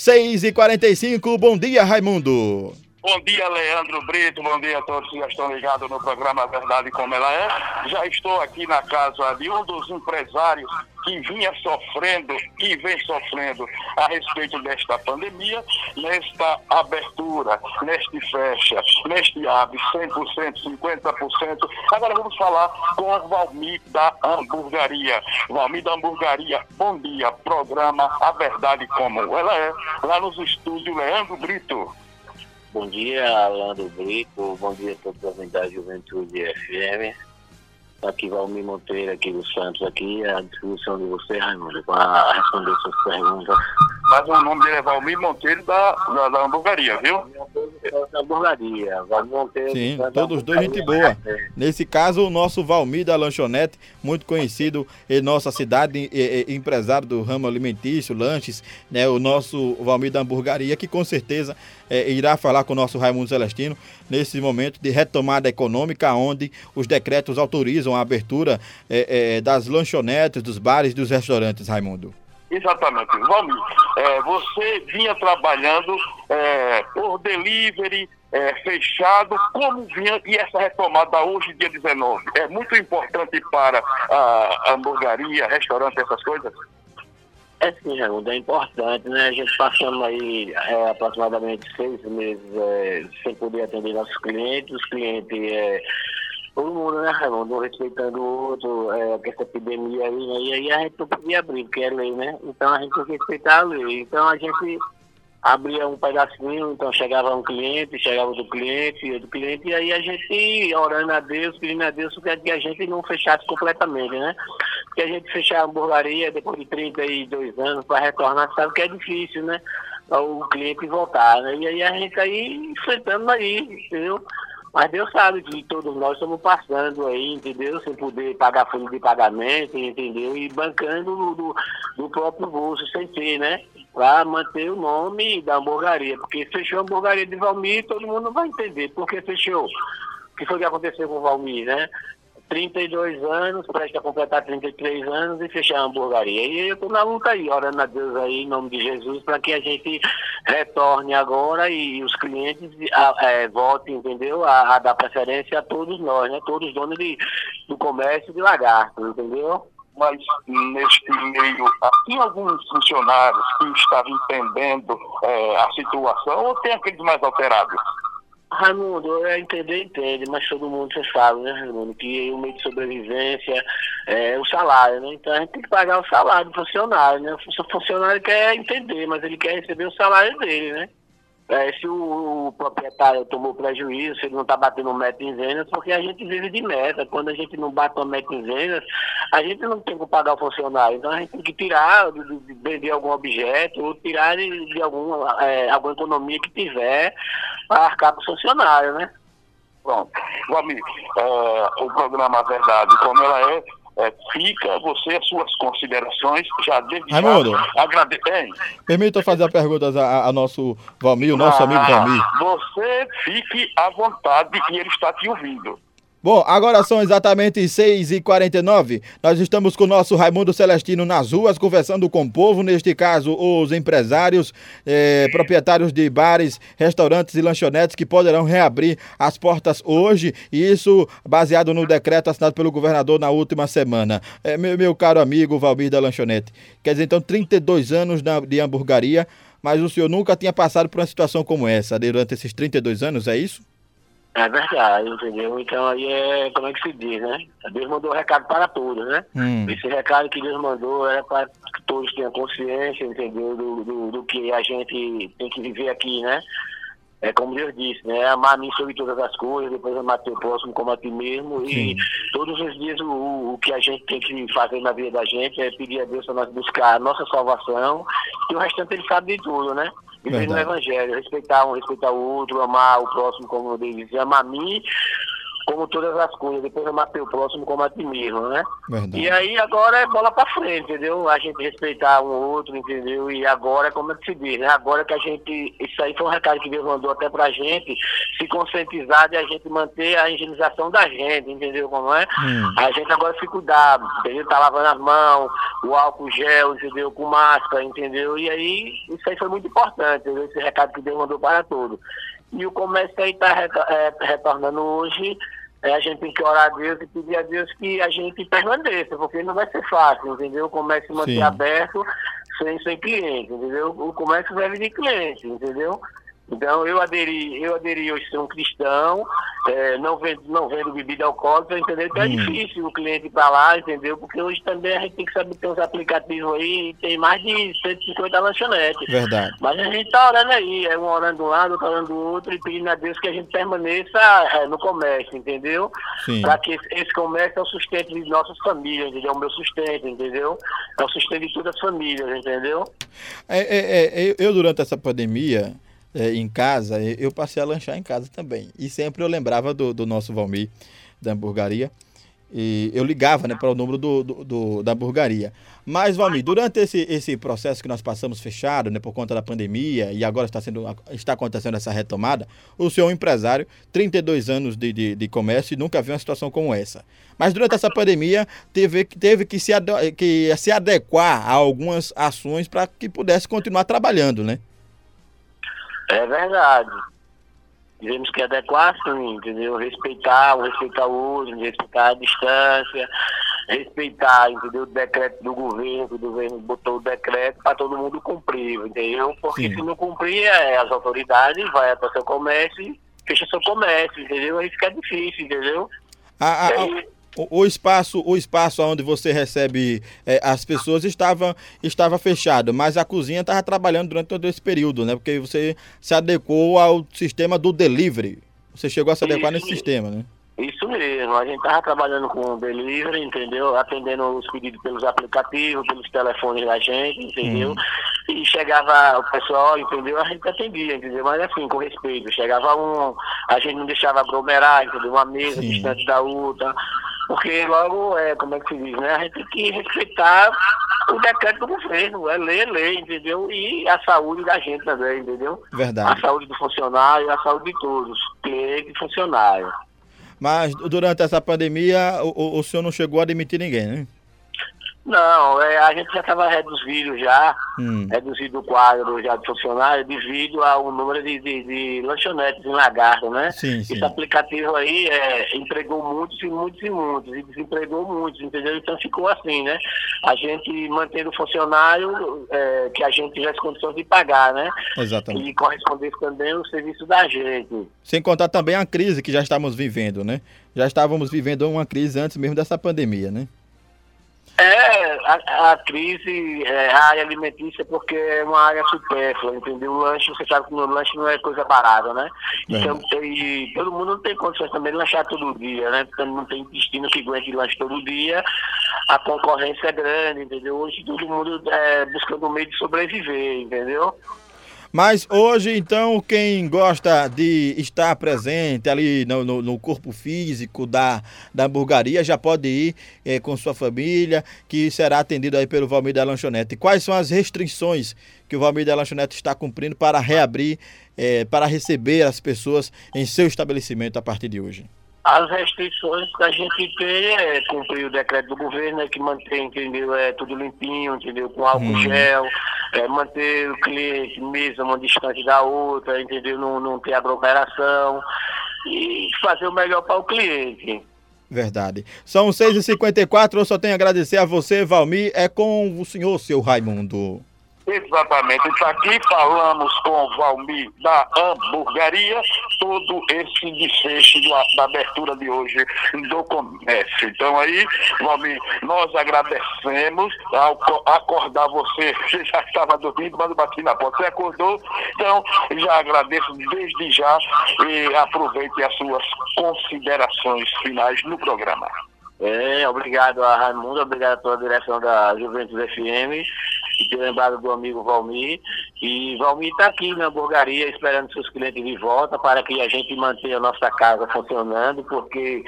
6h45. Bom dia, Raimundo. Bom dia, Leandro Brito. Bom dia a todos que já estão ligados no programa Verdade Como Ela É. Já estou aqui na casa de um dos empresários que vinha sofrendo e vem sofrendo a respeito desta pandemia, nesta abertura, neste fecha, neste abre 100%, 50%. Agora vamos falar com o Valmir da Hamburgaria. Valmir da Hamburgaria, bom dia. Programa A Verdade Como Ela É, lá nos estúdios Leandro Brito. Bom dia, Alando Brito. Bom dia a todos os da Juventude FM. Aqui Valmir Monteiro, aqui do Santos, aqui, à disposição de você, Raimundo, para responder suas perguntas. Mas o nome dele é Valmir Monteiro da, da, da hamburgaria, viu? Da hamburgaria. Sim, todos dois gente boa. Nesse caso, o nosso Valmir da Lanchonete, muito conhecido em nossa cidade, empresário do ramo alimentício, lanches, né? O nosso Valmir da hamburgaria, que com certeza é, irá falar com o nosso Raimundo Celestino nesse momento de retomada econômica, onde os decretos autorizam a abertura é, é, das lanchonetes, dos bares e dos restaurantes, Raimundo. Exatamente. Valmir, é, você vinha trabalhando é, por delivery, é, fechado, como vinha e essa retomada hoje, dia 19? É muito importante para a hamburgueria, restaurante, essas coisas? É sim, Raimundo, é importante, né? A gente passamos aí é, aproximadamente seis meses é, sem poder atender nossos clientes, os clientes, é, todo mundo, né, Raimundo, um respeitando o outro, é, com essa epidemia aí, né? E aí a gente não podia abrir, porque é lei, né? Então a gente tem que respeitar a lei. Então a gente abria um pedacinho, então chegava um cliente, chegava outro cliente, outro cliente, e aí a gente orando a Deus, pedindo a Deus para que a gente não fechasse completamente, né? Porque a gente fechar a hamburgueria depois de 32 anos para retornar, sabe que é difícil, né? O cliente voltar, né? E aí a gente aí enfrentando aí, entendeu? Mas Deus sabe que todos nós estamos passando aí, entendeu? Sem poder pagar folha de pagamento, entendeu? E bancando do, do próprio bolso, sem ter, né? Para manter o nome da hamburgueria. Porque fechou a hamburgueria de Valmir, todo mundo vai entender por que fechou. O que foi que aconteceu com o Valmir, né? 32 anos, presta a completar 33 anos e fechar a hamburgueria. E eu estou na luta aí, orando a Deus aí, em nome de Jesus, para que a gente retorne agora e os clientes é, voltem, entendeu? A, a, dar preferência a todos nós, né? Todos os donos de, do comércio de lagarto, entendeu? Mas neste meio, tinha alguns funcionários que estavam entendendo é, a situação ou tem aqueles mais alterados? Raimundo, é entender, entende, mas todo mundo você sabe, né, Raimundo, que o meio de sobrevivência é o salário, né? Então a gente tem que pagar o salário do funcionário, né? O funcionário quer entender, mas ele quer receber o salário dele, né? É, se o, o, proprietário tomou prejuízo, se ele não está batendo meta em vendas, porque a gente vive de meta. Quando a gente não bate uma meta em vendas, a gente não tem que pagar o funcionário. Então a gente tem que tirar, de, de vender algum objeto, ou tirar de, de algum, é, alguma economia que tiver para arcar para o funcionário, né? Pronto. Valmir, é, o programa Verdade, como ela é, é, fica você as suas considerações já desde Raimundo, agradeço. Permita fazer a pergunta a, a, nosso Valmir, o nosso ah, amigo Valmir. Você fique à vontade e ele está te ouvindo. Bom, agora são exatamente 6h49. Nós estamos com o nosso Raimundo Celestino nas ruas, conversando com o povo, neste caso, os empresários, eh, proprietários de bares, restaurantes e lanchonetes que poderão reabrir as portas hoje, e isso baseado no decreto assinado pelo governador na última semana. Eh, meu, meu, caro amigo Valmir da Lanchonete, quer dizer, então, 32 anos de hamburgueria, mas o senhor nunca tinha passado por uma situação como essa durante esses 32 anos, é isso? É verdade, entendeu? Então aí é, como é que se diz, né? Deus mandou um recado para todos, né? Hum. Esse recado que Deus mandou é para que todos tenham consciência, entendeu? Do, do, do, que a gente tem que viver aqui, né? É como Deus disse, né? Amar a mim sobre todas as coisas, depois amar teu próximo como a ti mesmo. Sim. E todos os dias o, o que a gente tem que fazer na vida da gente é pedir a Deus para nós buscar a nossa salvação. E o restante ele sabe de tudo, né? Viver no Evangelho, respeitar um, respeitar o outro, amar o próximo, como eu disse, amar a mim como todas as coisas, depois eu matei o próximo como a ti mesmo, né? Verdade. E aí agora é bola pra frente, entendeu? A gente respeitar um outro, entendeu? E agora, como é que se diz, né? Agora que a gente, isso aí foi um recado que Deus mandou até pra gente, se conscientizar de a gente manter a higienização da gente, entendeu como é? Hum. A gente agora se cuidar, entendeu? Tá lavando as mãos, o álcool gel, entendeu? Com máscara, entendeu? E aí, isso aí foi muito importante, entendeu? Esse recado que Deus mandou para todos. E o comércio aí está retornando hoje. É, a gente tem que orar a Deus e pedir a Deus que a gente permaneça, porque não vai ser fácil, entendeu? O comércio manter Sim. aberto sem, sem cliente, entendeu? O comércio deve de cliente, entendeu? Então eu aderi, eu aderi hoje ser um cristão, é, não, vendo, não vendo bebida alcoólica, entendeu? Então é Hum. difícil o cliente ir para lá, entendeu? Porque hoje também a gente tem que saber que tem uns aplicativos aí, tem mais de 150 lanchonetes. Verdade. Mas a gente tá orando aí, é um orando de um lado, outro orando do outro, e pedindo a Deus que a gente permaneça é, no comércio, entendeu? Para que esse, esse comércio é o sustento de nossas famílias, entendeu? É o meu sustento, entendeu? É o sustento de todas as famílias, entendeu? É, é, é, eu, durante essa pandemia, é, em casa, eu passei a lanchar em casa também. E sempre eu lembrava do, do nosso Valmir, da hamburgaria. E eu ligava né, para o número do, do- do- da hamburgaria. Mas, Valmir, durante esse, esse processo que nós passamos fechado, né, por conta da pandemia, e agora está, sendo, está acontecendo essa retomada, o senhor é um empresário, 32 anos de, de, de comércio e nunca viu uma situação como essa. Mas durante essa pandemia, teve, teve que, se que se adequar a algumas ações para que pudesse continuar trabalhando, né? É verdade. Tivemos que adequar sim, entendeu? Respeitar, respeitar o outro, respeitar a distância, respeitar, entendeu? O decreto do governo, que o governo botou o decreto para todo mundo cumprir, entendeu? Porque Sim. se não cumprir, é, as autoridades vai até seu comércio e fecha seu comércio, entendeu? Aí fica difícil, entendeu? A- a- a- E aí, o, o espaço, o espaço onde você recebe eh, as pessoas estava, estava fechado, mas a cozinha estava trabalhando durante todo esse período, né? Porque você se adequou ao sistema do delivery. Você chegou a se adequar Isso. nesse sistema, né? Isso mesmo, a gente estava trabalhando com o delivery, entendeu? Atendendo os pedidos pelos aplicativos, pelos telefones da gente, entendeu? E chegava o pessoal, entendeu? A gente atendia, entendeu? Mas assim, com respeito. Chegava um, a gente não deixava aglomerar, entendeu? Uma mesa Sim. distante da outra. Porque logo, é, como é que se diz, né? A gente tem que respeitar o decreto do governo, é lei, é lei, entendeu? E a saúde da gente também, entendeu? A Verdade. saúde do funcionário e a saúde de todos, cliente e funcionário. Mas durante essa pandemia, o, o- o senhor não chegou a demitir ninguém, né? Não, é, a gente já estava reduzido já, Hum. reduzido o quadro já de funcionário devido ao número de, de, de lanchonetes em lagarto, né? Sim, sim. Esse aplicativo aí é, empregou muitos e muitos e muitos, e desempregou muitos, entendeu? Então ficou assim, né? A gente mantendo o funcionário é, que a gente tivesse condições de pagar, né? Exatamente. E correspondesse também o serviço da gente. Sem contar também a crise que já estávamos vivendo, né? Já estávamos vivendo uma crise antes mesmo dessa pandemia, né? É, a, a crise, é, a área alimentícia, porque é uma área supérflua, entendeu? O lanche, você sabe que no lanche não é coisa barata, né? Então, e todo mundo não tem condições também de lanchar todo dia, né? Porque não tem intestino que aguente lanche todo dia. A concorrência é grande, entendeu? Hoje todo mundo é buscando um meio de sobreviver, entendeu? Mas hoje, então, quem gosta de estar presente ali no, no- no corpo físico da, da hamburgaria já pode ir eh, com sua família, que será atendido aí pelo Valmir da Lanchonete. Quais são as restrições que o Valmir da Lanchonete está cumprindo para reabrir, eh, para receber as pessoas em seu estabelecimento a partir de hoje? As restrições que a gente tem é cumprir o decreto do governo, né, que mantém, entendeu? É tudo limpinho, entendeu? Com álcool Hum. gel, é, manter o cliente mesa uma distante da outra, entendeu? Não, não ter aglomeração e fazer o melhor para o cliente. Verdade. São 6h54, eu só tenho a agradecer a você, Valmir. É com o senhor, seu Raimundo. Exatamente. Então, aqui falamos com o Valmir da hamburgueria, todo esse desfecho do- da abertura de hoje do comércio. Então aí, Valmir, nós agradecemos ao co- acordar você, você já estava dormindo, mas eu bati na porta, você acordou, então já agradeço desde já e aproveite as suas considerações finais no programa. É, obrigado a Raimundo, obrigado a toda a direção da Juventus FM e ter lembrado do amigo Valmir. E Valmir está aqui na hamburgueria esperando seus clientes de volta para que a gente mantenha a nossa casa funcionando, porque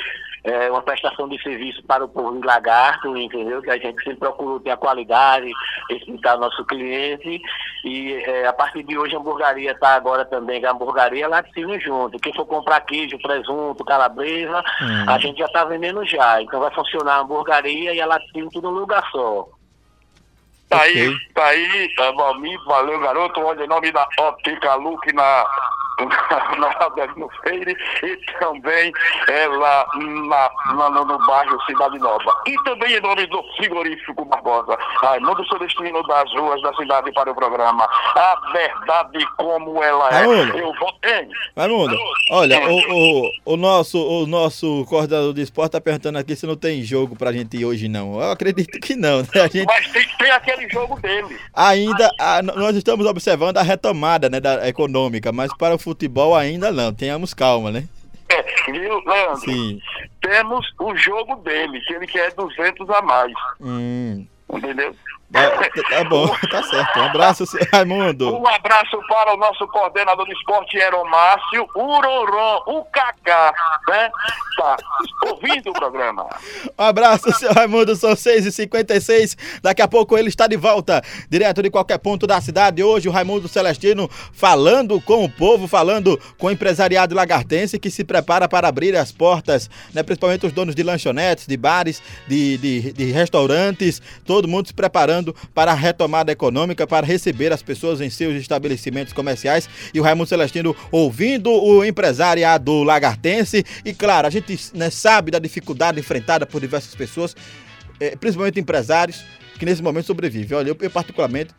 é uma prestação de serviço para o povo de Lagarto, entendeu? Que a gente sempre procurou ter a qualidade, respeitar nosso cliente. E é, a partir de hoje a hamburgueria está agora também, a hamburgueria laticínio junto. Quem for comprar queijo, presunto, calabresa, hum. a gente já está vendendo já. Então vai funcionar a hamburgueria e a laticínio tudo no lugar só. Tá okay. aí, tá aí, Valmir, valeu garoto, olha o nome da Óptica Luke na na Alberto Freire e também é, lá na, na, no bairro Cidade Nova. E também em nome do frigorífico Barbosa, Raimundo Celestino das ruas da cidade para o programa. A verdade como ela é. Raimundo, Eu vou... Raimundo, olha, o, o, o, nosso, o nosso coordenador de esporte está perguntando aqui se não tem jogo pra gente ir hoje não. Eu acredito que não. Né? A gente... Mas tem, tem aquele jogo dele. Ainda, a, nós estamos observando a retomada né, da econômica, mas para o futebol ainda não, tenhamos calma, né? É, viu, Leandro? Sim. Temos o jogo dele, que ele quer 200 a mais. Hum. Entendeu? Tá bom, tá certo. Um abraço, Raimundo. Um abraço para o nosso coordenador de esporte, Aeromácio, o Roron, o Cacá, né? Tá ouvindo o programa. Um abraço, seu Raimundo, são 6h56. Daqui a pouco ele está de volta, direto de qualquer ponto da cidade. Hoje o Raimundo Celestino falando com o povo, falando com o empresariado lagartense que se prepara para abrir as portas, né? Principalmente os donos de lanchonetes, de bares, de, de, de restaurantes, todo mundo se preparando para a retomada econômica, para receber as pessoas em seus estabelecimentos comerciais. E o Raimundo Celestino ouvindo o empresariado lagartense. E claro, a gente né, sabe da dificuldade enfrentada por diversas pessoas, eh, principalmente empresários, que nesse momento sobrevivem. Olha, eu, eu particularmente